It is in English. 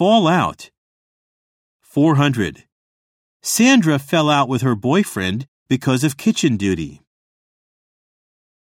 fall out. 400. Sandra fell out with her boyfriend because of kitchen duty.